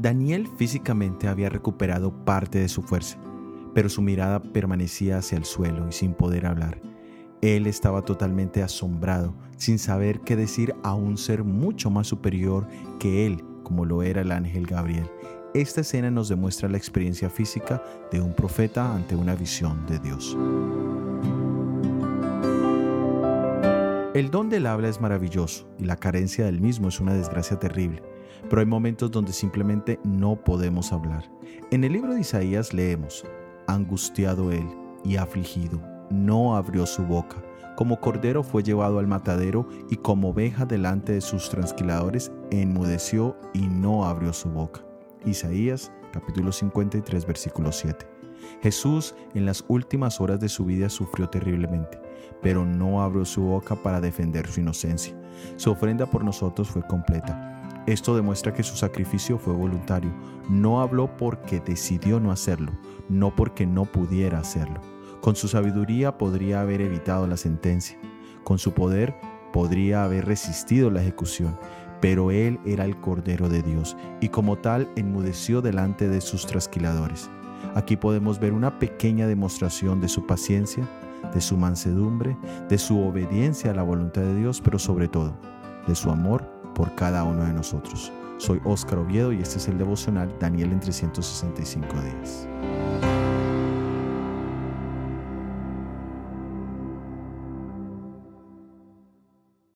Daniel físicamente había recuperado parte de su fuerza, pero su mirada permanecía hacia el suelo y sin poder hablar. Él estaba totalmente asombrado, sin saber qué decir a un ser mucho más superior que él, como lo era el ángel Gabriel. Esta escena nos demuestra la experiencia física de un profeta ante una visión de Dios. El don del habla es maravilloso y la carencia del mismo es una desgracia terrible, pero hay momentos donde simplemente no podemos hablar. En el libro de Isaías leemos, angustiado él y afligido, no abrió su boca. Como cordero fue llevado al matadero y como oveja delante de sus transquiladores enmudeció y no abrió su boca. Isaías capítulo 53 versículo 7. Jesús en las últimas horas de su vida sufrió terriblemente, pero no abrió su boca para defender su inocencia. Su ofrenda por nosotros fue completa. Esto demuestra que su sacrificio fue voluntario. No habló porque decidió no hacerlo, no porque no pudiera hacerlo. Con su sabiduría podría haber evitado la sentencia. Con su poder podría haber resistido la ejecución, pero él era el Cordero de Dios y como tal enmudeció delante de sus trasquiladores. Aquí podemos ver una pequeña demostración de su paciencia, de su mansedumbre, de su obediencia a la voluntad de Dios, pero sobre todo de su amor por cada uno de nosotros. Soy Óscar Oviedo y este es el devocional Daniel en 365 días.